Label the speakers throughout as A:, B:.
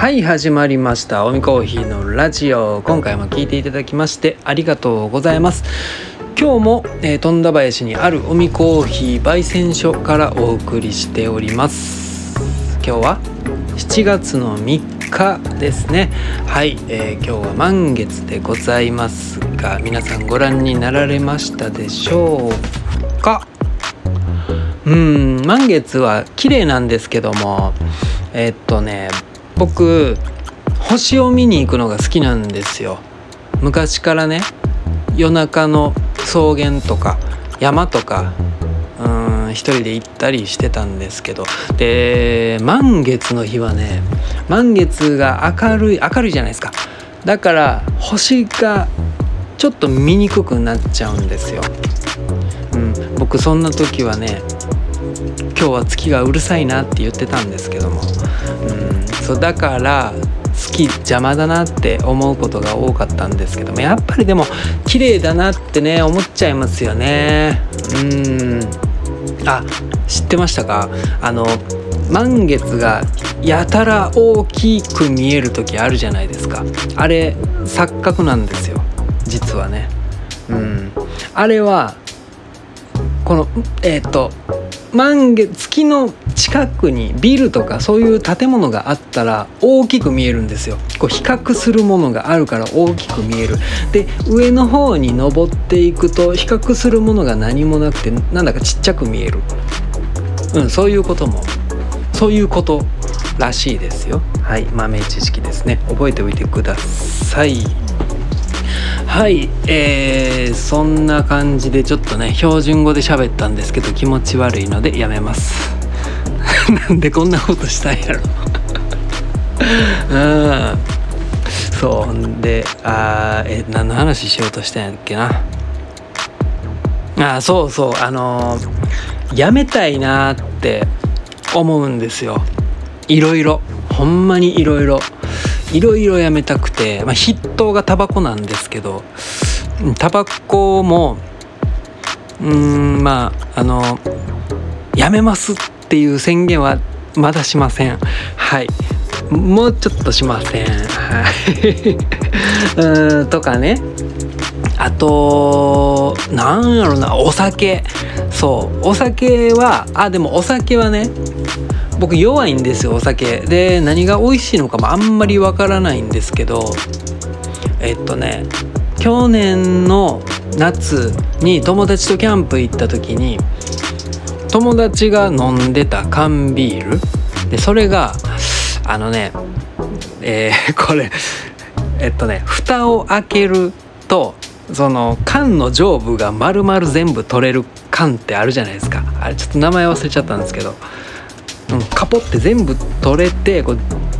A: はい始まりました。おみコーヒーのラジオ。今回も聞いていただきましてありがとうございます。今日も、えー、富田林にあるおみコーヒー焙煎所からお送りしております。今日は7月の3日ですね。はい、えー、今日は満月でございますが皆さんご覧になられましたでしょうか？うん満月は綺麗なんですけどもえー、っとね僕星を見に行くのが好きなんですよ。昔からね夜中の草原とか山とかうん一人で行ったりしてたんですけど。で満月の日はね満月が明るい明るいじゃないですか。だから星がちょっと見にくくなっちゃうんですよ、うん、僕そんな時はね今日は月がうるさいなって言ってたんですけども、うん、そうだから好き邪魔だなって思うことが多かったんですけどもやっぱりでも綺麗だなってね思っちゃいますよね。うん。あ知ってましたか？あの満月がやたら大きく見える時あるじゃないですか。あれ錯覚なんですよ。実はね。うん。あれはこのえっ、ー、と満月月の近くにビルとかそういう建物があったら大きく見えるんですよ。こう比較するものがあるから大きく見える。で上の方に登っていくと比較するものが何もなくてなんだかちっちゃく見える。うんそういうことも。そういうことらしいですよ。はい豆知識ですね。覚えておいてくださいはいえー、そんな感じでちょっとね標準語で喋ったんですけど気持ち悪いのでやめます。なんでこんなことしたんやろ。うん。そうんであえ何の話しようとしたんやっけな。あそうそうあのー、やめたいなって思うんですよ。いろいろほんまにいろいろいろいろやめたくて、まあ、筆頭がタバコなんですけどタバコもうんまああのやめますっていう宣言はまだしません。はい。もうちょっとしません。はい。うんとかね。あとなんやろなお酒。そう。お酒はあでもお酒はね僕弱いんですよお酒。で何が美味しいのかもあんまりわからないんですけどえっとね去年の夏に友達とキャンプ行った時に友達が飲んでた缶ビール。でそれがあのねえー、これえっとね蓋を開けるとその缶の上部が丸々全部取れる缶ってあるじゃないですか。あれちょっと名前忘れちゃったんですけど。うん、カポって全部取れてこう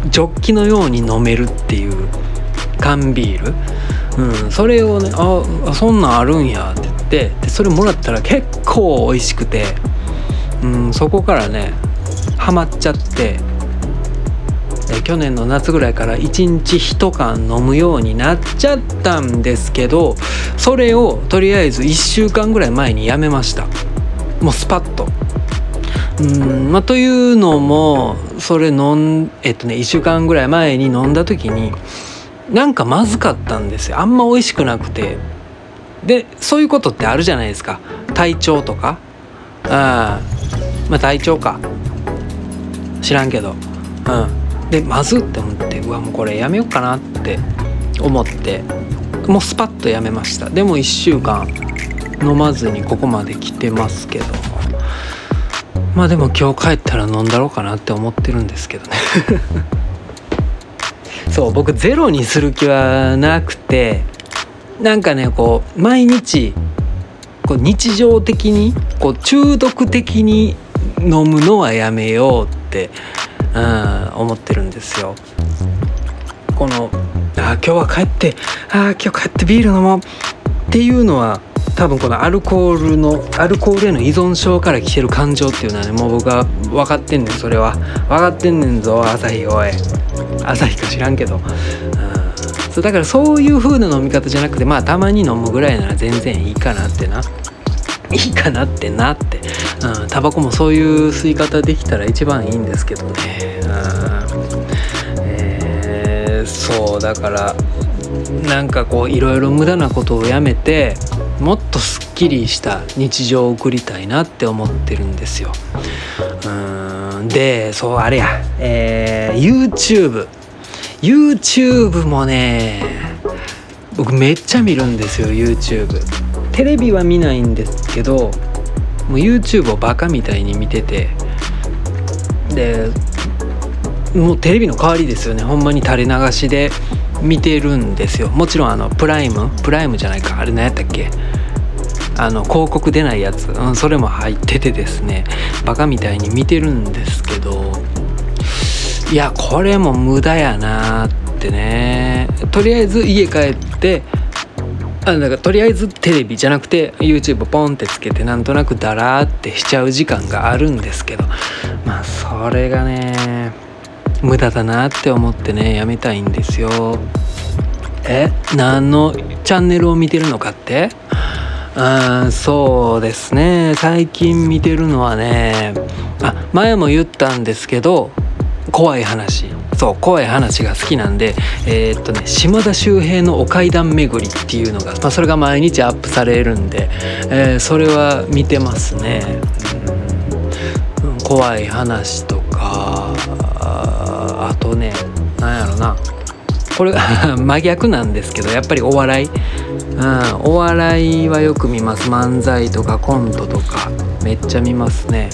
A: ジョッキのように飲めるっていう缶ビール、うん、それをねああそんなんあるんやって言ってでそれもらったら結構美味しくて、うん、そこからねハマっちゃって去年の夏ぐらいから1日1缶飲むようになっちゃったんですけどそれをとりあえず1週間ぐらい前にやめました。もうスパッと。うんまあ、というのもそれ飲んえっとね1週間ぐらい前に飲んだ時になんかまずかったんですよ。あんま美味しくなくて。でそういうことってあるじゃないですか。体調とか。あまあ体調か。知らんけど。うん。でまずって思ってうわもうこれやめようかなって思って。もうスパッとやめました。でも1週間飲まずにここまで来てますけど。まあでも今日帰ったら飲んだろうかなって思ってるんですけどね そう僕ゼロにする気はなくてなんかねこう毎日こう日常的にこう中毒的に飲むのはやめようって、うん、思ってるんですよ。このあ今日は帰ってあ今日帰ってビール飲もうっていうのは多分このアルコールのアルコールへの依存症から来てる感情っていうのはねもう僕は分かってんねんそれは。分かってんねんぞ朝日おい。朝日か知らんけど、うん、そうだからそういう風な飲み方じゃなくてまあたまに飲むぐらいなら全然いいかなってな。いいかなってなって。うん。タバコもそういう吸い方できたら一番いいんですけどね。うん。えそうだからなんかこういろいろ無駄なことをやめてもっとすっきりした日常を送りたいなって思ってるんですよ。うんでそうあれや、えー、YouTube YouTube もね僕めっちゃ見るんですよ YouTube テレビは見ないんですけどもう YouTube をバカみたいに見てて。でもうテレビの代わりですよね。ほんまに垂れ流しで見てるんですよ。もちろんあのプライムプライムじゃないか。あれ何やったっけ？あの広告出ないやつ、うん、それも入っててですねバカみたいに見てるんですけどいやこれも無駄やなってね。とりあえず家帰ってあだかとりあえずテレビじゃなくて YouTube ポンってつけてなんとなくダラーってしちゃう時間があるんですけどまあそれがね無駄だなって思ってねやめたいんですよ。え何のチャンネルを見てるのかって？そうですね。最近見てるのはねあ前も言ったんですけど怖い話。そう怖い話が好きなんでえー、っとね島田秀平の「お階段巡り」っていうのが、まあ、それが毎日アップされるんで、えー、それは見てますね、うん、怖い話とかあとねなんやろな。これ 真逆なんですけどやっぱりお笑い、うん、お笑いはよく見ます。漫才とかコントとか。めっちゃ見ますね、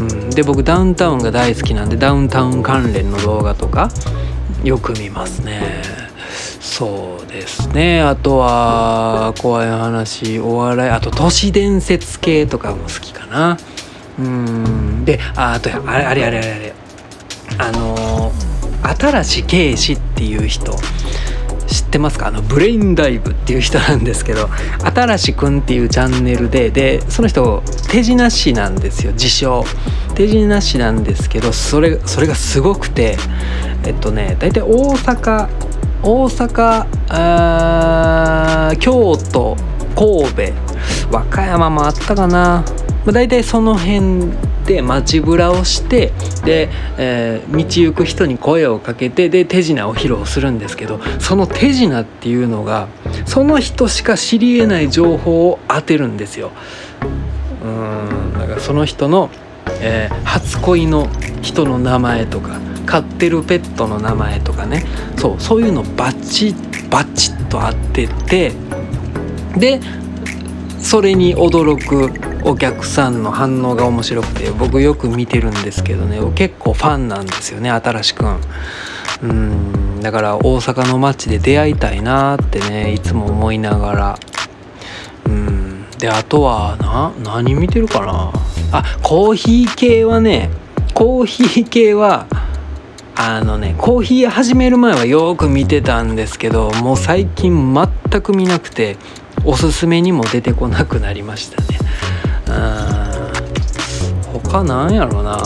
A: うん、で僕ダウンタウンが大好きなんでダウンタウン関連の動画とかよく見ますね。そうですね。あとは怖い話お笑いあと都市伝説系とかも好きかな。うん。でああとあれあれあれあれあれあのー新圭司っていう人。知ってますか？あのブレインダイブっていう人なんですけど新しくんっていうチャンネルででその人手品師なんですよ自称。手品師なんですけどそれそれがすごくてえっとね大体大阪大阪京都神戸和歌山もあったかな、まあ、大体その辺で街ぶらをしてで、えー、道行く人に声をかけてで手品を披露するんですけどその手品っていうのがその人しか知りえない情報を当てるんですよ。うんだからその人の、えー、初恋の人の名前とか飼ってるペットの名前とかねそうそういうのバッチバッチッと当ててでそれに驚くお客さんの反応が面白くて僕よく見てるんですけどね。結構ファンなんですよね新しくん。うんだから大阪の街で出会いたいなってねいつも思いながら。うんであとはな何見てるかな。あコーヒー系はねコーヒー系はあのねコーヒー始める前はよく見てたんですけどもう最近全く見なくておすすめにも出てこなくなりましたね。うん他なんやろうな。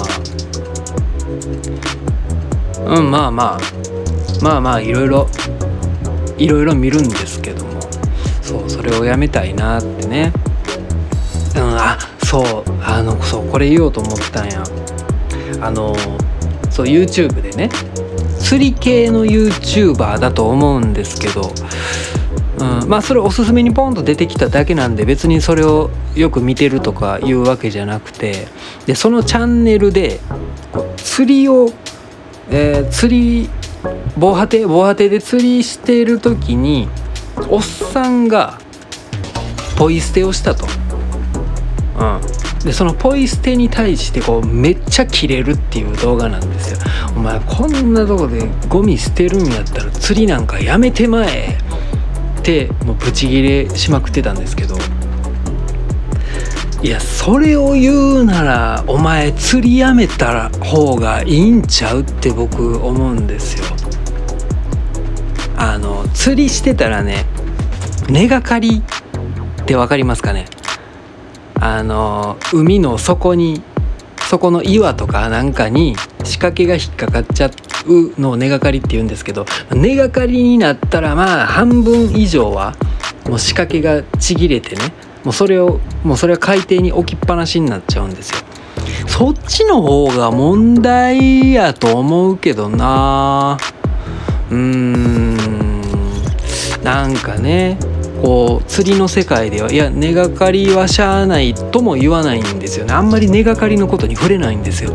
A: うんまあまあ。まあまあいろいろいろいろ見るんですけども。そうそれをやめたいなってね。うんあそうあのそうこれ言おうと思ったんや。あのそう YouTube でね。釣り系の YouTuber だと思うんですけど。うん、まあそれおすすめにポンと出てきただけなんで別にそれをよく見てるとかいうわけじゃなくてでそのチャンネルで釣りを、えー、釣り防波堤防波堤で釣りしてる時におっさんがポイ捨てをしたと。うん、でそのポイ捨てに対してこうめっちゃキレるっていう動画なんですよ。お前こんなとこでゴミ捨てるんやったら釣りなんかやめてまえてもうブチギレしまくってたんですけど。いやそれを言うならお前釣りやめた方がいいんちゃうって僕思うんですよ。あの釣りしてたらね根がかりって分かりますかね。あの海の底にそこの岩とかなんかに仕掛けが引っかかっちゃっうの根がかりって言うんですけど根がかりになったらまあ半分以上はもう仕掛けがちぎれてねもうそれをもうそれは海底に置きっぱなしになっちゃうんですよ。そっちの方が問題やと思うけどなうーんなんかねこう釣りの世界ではいや根がかりはしゃあないとも言わないんですよねあんまり根がかりのことに触れないんですよ。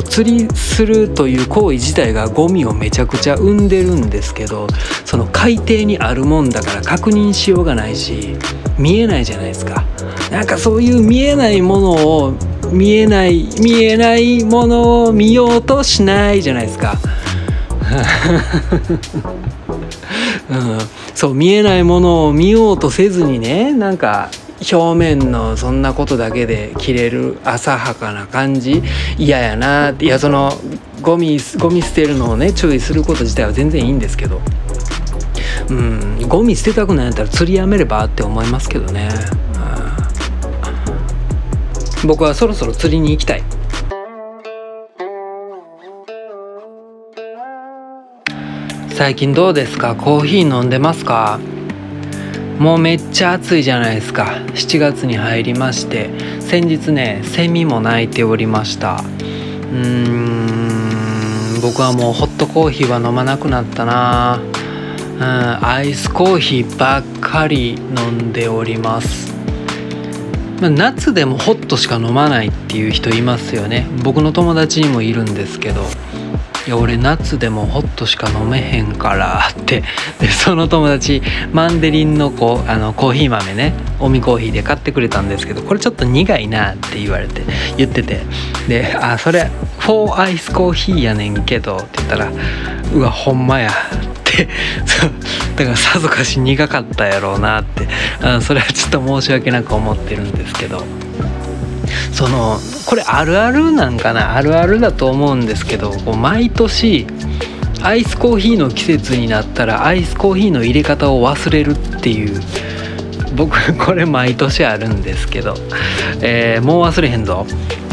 A: こう釣りするという行為自体がゴミをめちゃくちゃ生んでるんですけどその海底にあるもんだから確認しようがないし見えないじゃないですかなんかそういう見えないものを見えない見えないものを見ようとしないじゃないですか。うん、そう見えないものを見ようとせずにねなんか表面のそんなことだけで切れる浅はかな感じ嫌やないやそのゴミゴミ捨てるのをね注意すること自体は全然いいんですけど。うんゴミ捨てたくないんやったら釣りやめればって思いますけどね、うん、僕はそろそろ釣りに行きたい。最近どうですか？コーヒー飲んでますか？もうめっちゃ暑いじゃないですか。7月に入りまして先日ねセミも鳴いておりました。うーん僕はもうホットコーヒーは飲まなくなったな。うんアイスコーヒーばっかり飲んでおります。夏でもホットしか飲まないっていう人いますよね。僕の友達にもいるんですけど。や俺夏でもホットしか飲めへんからって。でその友達マンデリンのこうあのコーヒー豆ね。オミコーヒーで買ってくれたんですけどこれちょっと苦いなって言われて言ってて。で「あそれフォーアイスコーヒーやねんけど」って言ったら「うわほんまや」って。だからさぞかし苦かったやろうなって。あそれはちょっと申し訳なく思ってるんですけど。そのこれあるあるなんかな？あるあるだと思うんですけどこう毎年アイスコーヒーの季節になったらアイスコーヒーの入れ方を忘れるっていう僕これ毎年あるんですけど、えー、もう忘れへんぞ。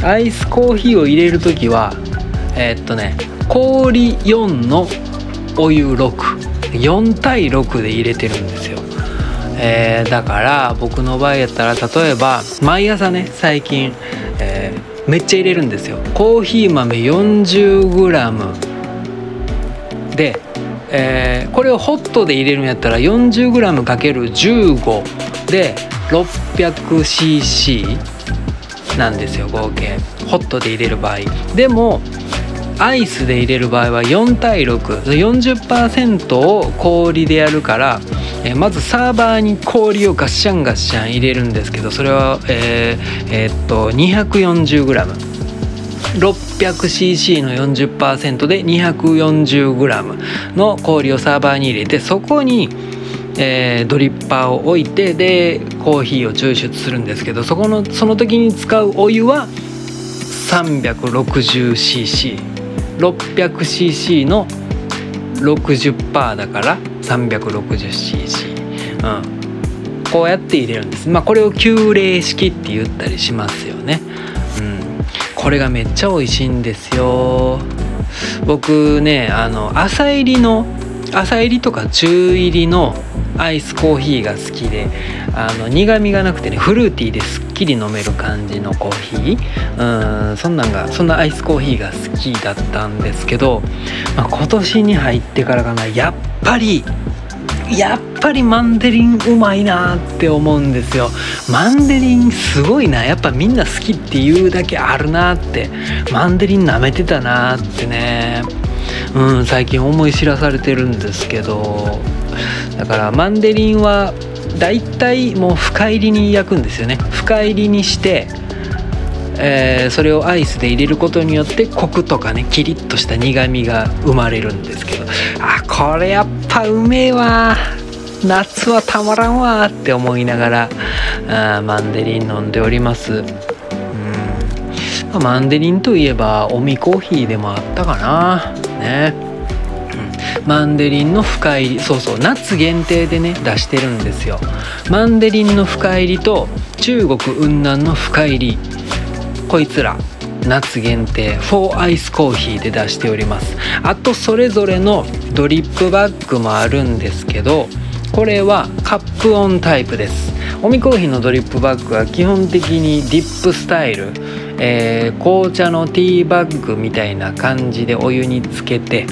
A: アイスコーヒーを入れる時はえー、っとね氷4のお湯64対6で入れてるんですよ。えー、だから僕の場合やったら例えば毎朝ね最近、えー、めっちゃ入れるんですよ。コーヒー豆 40g で、えー、これをホットで入れるんやったら 40g×15 で 600cc なんですよ合計。ホットで入れる場合。でもアイスで入れる場合は4対640%を氷でやるからえ、まずサーバーに氷をガッシャンガッシャン入れるんですけどそれはえー、えー、っと 240g。600cc の40%で 240g の氷をサーバーに入れてそこに、えー、ドリッパーを置いてでコーヒーを抽出するんですけどそこのその時に使うお湯は 360cc600cc の60%だから 360cc、うん、こうやって入れるんです。まあこれを急冷式って言ったりしますよね、うん、これがめっちゃ美味しいんですよ。僕ねあの朝入りの朝入りとか中入りのアイスコーヒーが好きであの苦みがなくてねフルーティーですっきり飲める感じのコーヒー。うん。そんなんがそんなアイスコーヒーが好きだったんですけど、まあ、今年に入ってからかなやっぱりやっぱりマンデリンうまいなって思うんですよ。マンデリンすごいな。やっぱみんな好きっていうだけあるなって。マンデリン舐めてたなってね。うん最近思い知らされてるんですけど。だからマンデリンはだいたいもう深入りに焼くんですよね。深入りにして、えー、それをアイスで入れることによってコクとかねキリッとした苦みが生まれるんですけど。あこれやっぱうめえわ。夏はたまらんわって思いながらあマンデリン飲んでおります。うん。マンデリンといえばオミコーヒーでもあったかな。ね。うん。マンデリンの深入りそうそう夏限定でね出してるんですよ。マンデリンの深入りと中国雲南の深入り。こいつら。夏限定4アイスコーヒーで出しております。あとそれぞれのドリップバッグもあるんですけどこれはカップオンタイプです。オミコーヒーのドリップバッグは基本的にディップスタイル、えー、紅茶のティーバッグみたいな感じでお湯につけて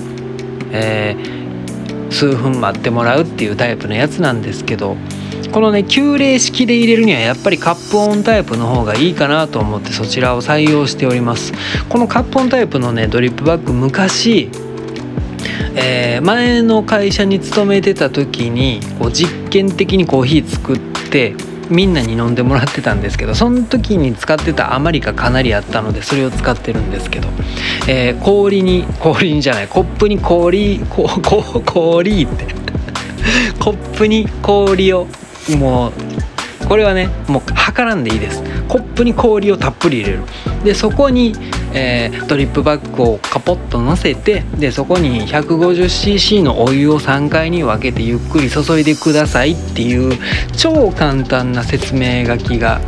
A: えー、数分待ってもらうっていうタイプのやつなんですけどこのね急冷式で入れるにはやっぱりカップオンタイプの方がいいかなと思ってそちらを採用しております。このカップオンタイプのねドリップバッグ昔えー、前の会社に勤めてた時にこう実験的にコーヒー作ってみんなに飲んでもらってたんですけどその時に使ってた余りがかなりあったのでそれを使ってるんですけど、えー、氷に氷にじゃないコップに氷ここ 氷って。コップに氷をもうこれはねもう測らんでいいです。コップに氷をたっぷり入れる。でそこに、えー、ドリップバッグをカポッと乗せてでそこに 150cc のお湯を3回に分けてゆっくり注いでくださいっていう超簡単な説明書きが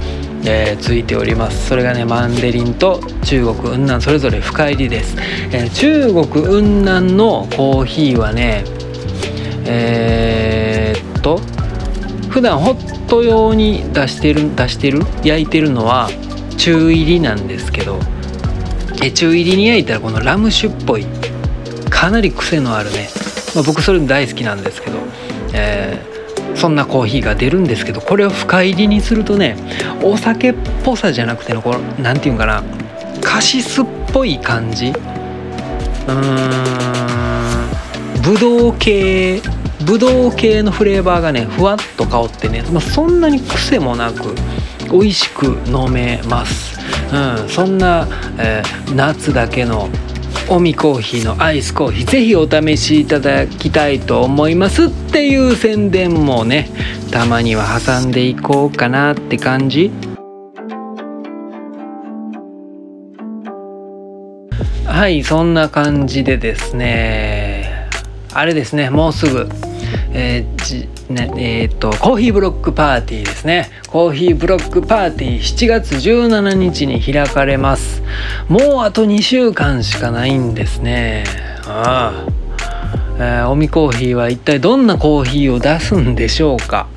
A: えー、ついております。それがねマンデリンと中国雲南それぞれ深入りです、えー、中国雲南のコーヒーはねえー、っと普段ホット用に出してる出してる焼いてるのは中入りなんですけどえ中入りに焼いたらこのラム酒っぽいかなり癖のあるね、まあ、僕それ大好きなんですけど、えー、そんなコーヒーが出るんですけどこれを深入りにするとねお酒っぽさじゃなくてのこの何て言うんかなカシスっぽい感じ。うーんブドウ系ブドウ系のフレーバーがねふわっと香ってね、まあ、そんなに癖もなく美味しく飲めます、うん、そんな、えー、夏だけのオミコーヒーのアイスコーヒーぜひお試しいただきたいと思います。っていう宣伝もねたまには挟んでいこうかなって感じ。はいそんな感じでですねあれですねもうすぐえーねえー、っとコーヒーブロックパーティーですね。コーヒーブロックパーティー7月17日に開かれます。もうあと2週間しかないんですね。ああ。えー、オミコーヒーは一体どんなコーヒーを出すんでしょうか。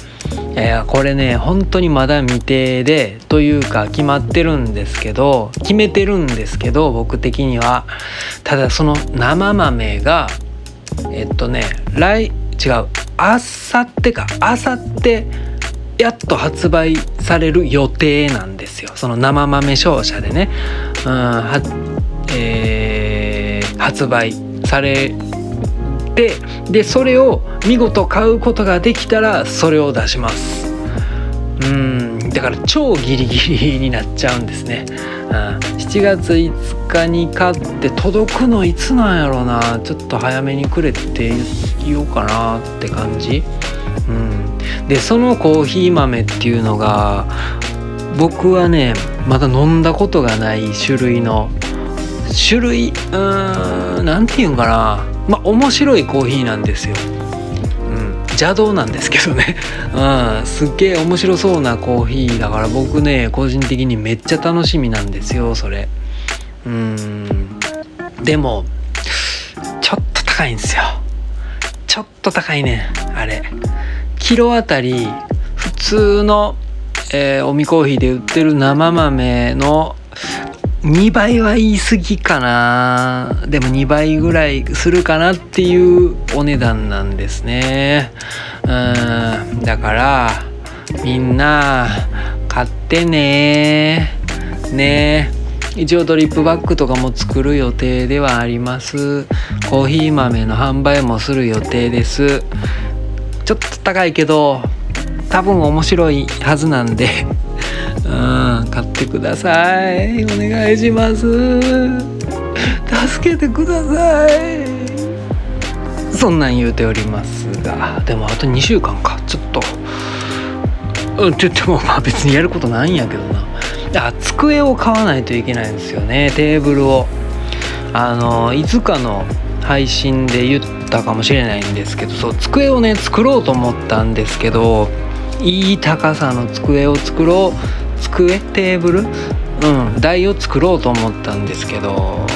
A: えー、これね本当にまだ未定でというか決まってるんですけど決めてるんですけど僕的には。ただその生豆がえっとね来違う。あさってかあさってやっと発売される予定なんですよ。その生豆商社でね、うんはえー、発売されてでそれを見事買うことができたらそれを出します。うん。だから超ギリギリになっちゃうんですね、うん、7月5日に買って届くのいつなんやろうな。ちょっと早めにくれって言おうかなって感じ。うん、でそのコーヒー豆っていうのが僕はねまだ飲んだことがない種類の種類うーん何て言うんかな。まあ面白いコーヒーなんですよ。邪道なんですけどね、うん、すっげえ面白そうなコーヒーだから僕ね個人的にめっちゃ楽しみなんですよそれ。うん。でもちょっと高いんですよ。ちょっと高いねあれ。キロあたり普通の、えー、おみコーヒーで売ってる生豆の2倍は言い過ぎかな。でも2倍ぐらいするかなっていうお値段なんですね。うん。だからみんな買ってね。ね。一応ドリップバッグとかも作る予定ではあります。コーヒー豆の販売もする予定です。ちょっと高いけど多分面白いはずなんで。うん。買ってください。お願いします。助けてください。そんなん言うておりますが。でもあと2週間か。ちょっと。うんって言ってもまあ別にやることないんやけどな。あ机を買わないといけないんですよね。テーブルを。あのいつかの配信で言ったかもしれないんですけどそう机をね作ろうと思ったんですけどいい高さの机を作ろう。机テーブル？うん台を作ろうと思ったんですけど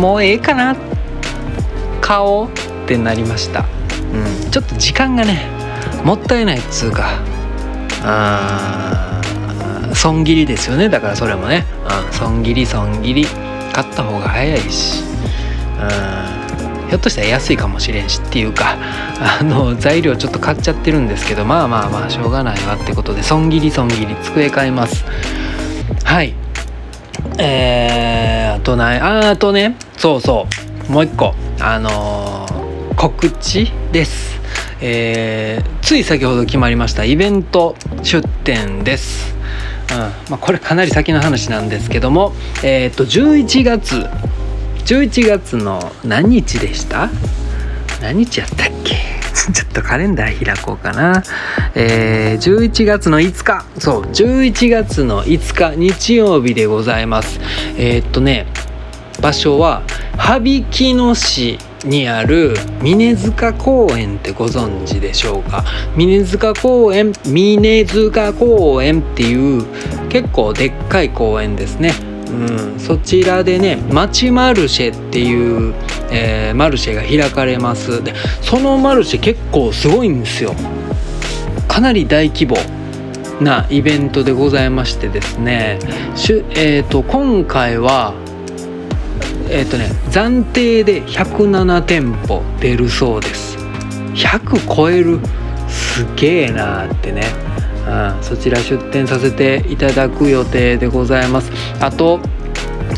A: もうええかな？買おうってなりました、うん、ちょっと時間がねもったいないっつうか。あ損切りですよね。だからそれもね、うん、損切り損切り。買った方が早いし、うん、ひょっとしたら安いかもしれんしっていうかあの材料ちょっと買っちゃってるんですけどまあまあまあしょうがないわってことで損切り損切り机買います。はい。えー、あとない。ああとね。そうそう。もう一個。あのー、告知です。えー、つい先ほど決まりましたイベント出店です。うん。まあ、これかなり先の話なんですけども、えー、と11月11月の何日でした？何日やったっけ？ちょっとカレンダー開こうかな。えー、11月の5日。そう、11月の5日、日曜日でございます。えー、っとね、場所は、羽曳野市にある峰塚公園ってご存知でしょうか？峰塚公園峰塚公園っていう結構でっかい公園ですねうん、そちらでね町マルシェっていう、えー、マルシェが開かれます。でそのマルシェ結構すごいんですよ。かなり大規模なイベントでございましてですね。しゅ、えーと、今回はえっ、ー、とね暫定で107店舗出るそうです。100超えるすげえなーってね。うん、そちら出店させていただく予定でございます。あと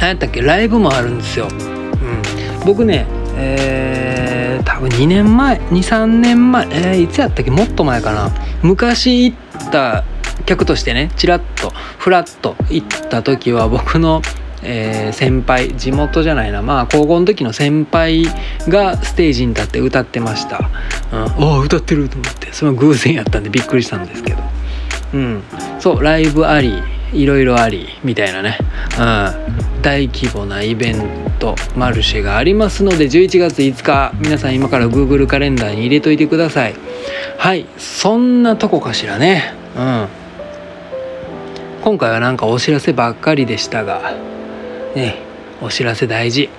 A: 何やったっけ？ライブもあるんですよ、うん、僕ねえー、多分2年前23年前えー、いつやったっけ？もっと前かな。昔行った客としてねちらっとフラッと行った時は僕のえー、先輩地元じゃないな。まあ高校の時の先輩がステージに立って歌ってました、うん、ああ歌ってると思って。その偶然やったんでびっくりしたんですけど。うん。そうライブありいろいろありみたいなね、うん、大規模なイベントマルシェがありますので11月5日皆さん今から Google カレンダーに入れといてください。はい。そんなとこかしらね。うん。今回はなんかお知らせばっかりでしたがねお知らせ大事。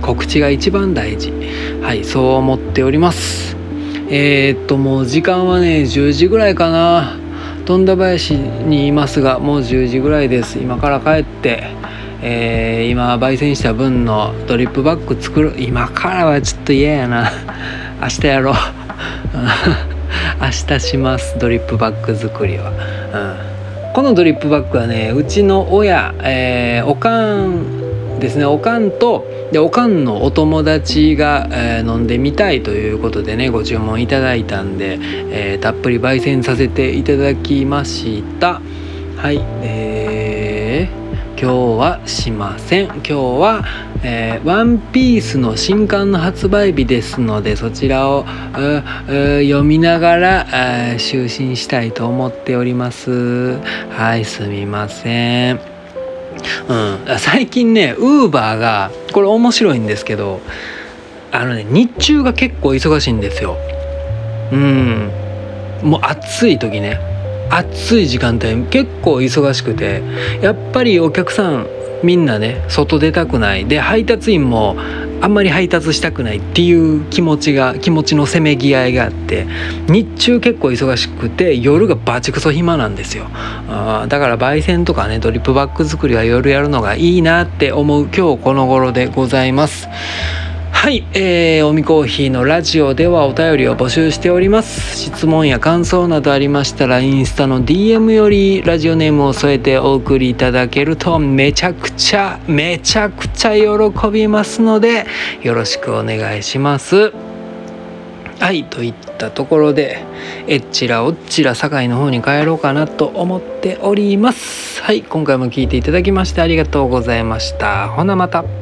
A: 告知が一番大事。はいそう思っております。えー、っともう時間はね10時ぐらいかな。富田林にいますがもう10時ぐらいです。今から帰って、えー、今焙煎した分のドリップバッグ作る。今からはちょっと嫌やな。明日やろう。明日します。ドリップバッグ作りは、うん、このドリップバッグはねうちの親、えー、おかんですね。おかんとでおかんのお友達が、えー、飲んでみたいということでねご注文いただいたんで、えー、たっぷり焙煎させていただきました。はい。えー、今日はしません。今日は、えー、ワンピースの新刊の発売日ですのでそちらを、読みながら、就寝したいと思っております。はいすみません。うん、最近ねウーバーがこれ面白いんですけどあのね日中が結構忙しいんですよ。うん。もう暑い時ね。暑い時間帯結構忙しくてやっぱりお客さんみんなね外出たくない。で配達員もあんまり配達したくないっていう気持ちが気持ちのせめぎ合いがあって日中結構忙しくて夜がバチクソ暇なんですよ。あだから焙煎とかねドリップバッグ作りは夜やるのがいいなって思う今日この頃でございます。はい、えー、おみコーヒーのラジオではお便りを募集しております。質問や感想などありましたらインスタの DM よりラジオネームを添えてお送りいただけるとめちゃくちゃめちゃくちゃ喜びますのでよろしくお願いします。はいといったところでえっちらおっちら堺の方に帰ろうかなと思っております。はい今回も聞いていただきましてありがとうございました。ほなまた。